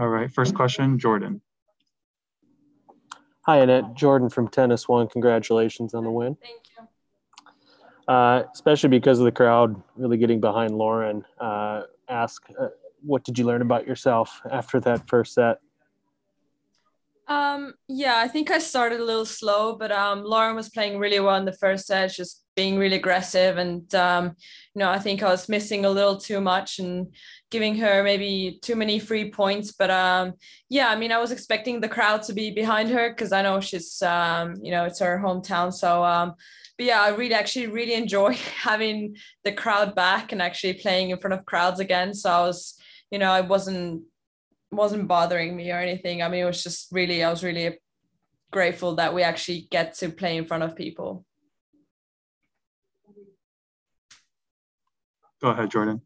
All right, first question, Jordan. Hi, Anett. Jordan from Tennis One. Congratulations on the win. Thank you. Uh, especially because of the crowd really getting behind Lauren. Uh, ask, uh, what did you learn about yourself after that first set? Um, yeah, I think I started a little slow, but um, Lauren was playing really well in the first set, just being really aggressive. And, um, you know, I think I was missing a little too much and giving her maybe too many free points. But um, yeah, I mean, I was expecting the crowd to be behind her because I know she's, um, you know, it's her hometown. So, um, but yeah, I really actually really enjoy having the crowd back and actually playing in front of crowds again. So I was, you know, I wasn't wasn't bothering me or anything. I mean, it was just really, I was really grateful that we actually get to play in front of people. Go ahead, Jordan.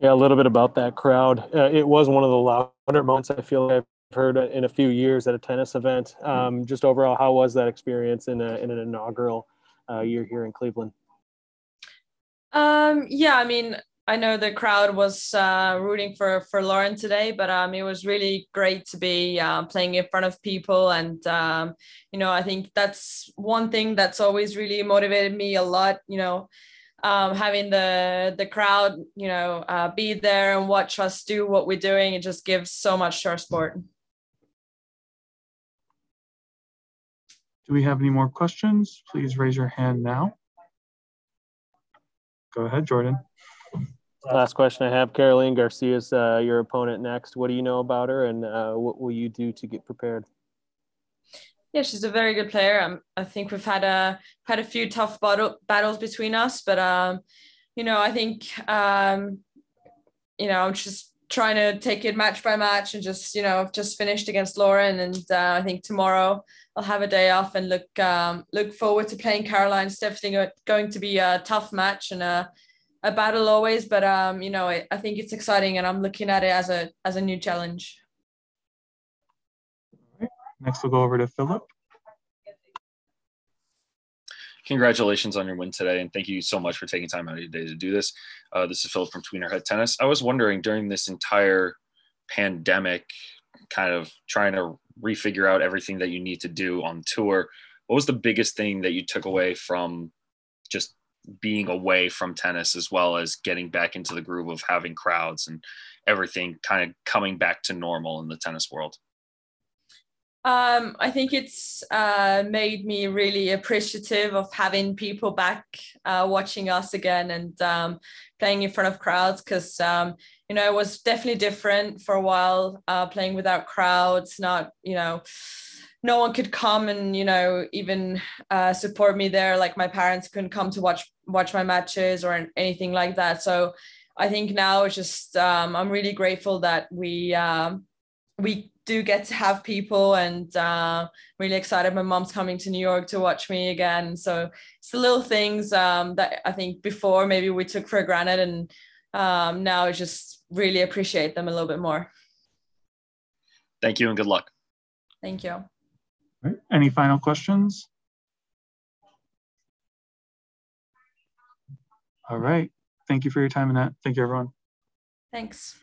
Yeah, a little bit about that crowd. Uh, it was one of the louder moments I feel like I've heard in a few years at a tennis event. Um, just overall, how was that experience in, a, in an inaugural uh, year here in Cleveland? Um, yeah, I mean, I know the crowd was uh, rooting for for Lauren today, but um, it was really great to be uh, playing in front of people, and um, you know, I think that's one thing that's always really motivated me a lot. You know, um, having the the crowd, you know, uh, be there and watch us do what we're doing, it just gives so much to our sport. Do we have any more questions? Please raise your hand now. Go ahead, Jordan. Last question I have, Caroline Garcia's uh, your opponent next. What do you know about her, and uh, what will you do to get prepared? Yeah, she's a very good player. Um, I think we've had a had a few tough battle, battles between us, but um, you know, I think um, you know, I'm just trying to take it match by match and just you know, I've just finished against Lauren, and uh, I think tomorrow I'll have a day off and look um, look forward to playing Caroline. It's definitely going to be a tough match and a a battle always, but um, you know, I, I think it's exciting, and I'm looking at it as a as a new challenge. Next, we'll go over to Philip. Congratulations on your win today, and thank you so much for taking time out of your day to do this. Uh, this is Philip from Tweener Head Tennis. I was wondering during this entire pandemic, kind of trying to refigure out everything that you need to do on tour. What was the biggest thing that you took away from just being away from tennis as well as getting back into the groove of having crowds and everything kind of coming back to normal in the tennis world? Um, I think it's uh, made me really appreciative of having people back uh, watching us again and um, playing in front of crowds because um, you know it was definitely different for a while uh, playing without crowds, not you know no one could come and you know even uh, support me there like my parents couldn't come to watch watch my matches or anything like that. So i think now it's just um, i'm really grateful that we um, we do get to have people and uh, really excited. My mom's coming to new york to watch me again. So it's the little things um, that i think before maybe we took for granted and um, now i just really appreciate them a little bit more. Thank you and good luck. Thank you. Right. Any final questions? All right. Thank you for your time, Anett. Thank you, everyone. Thanks.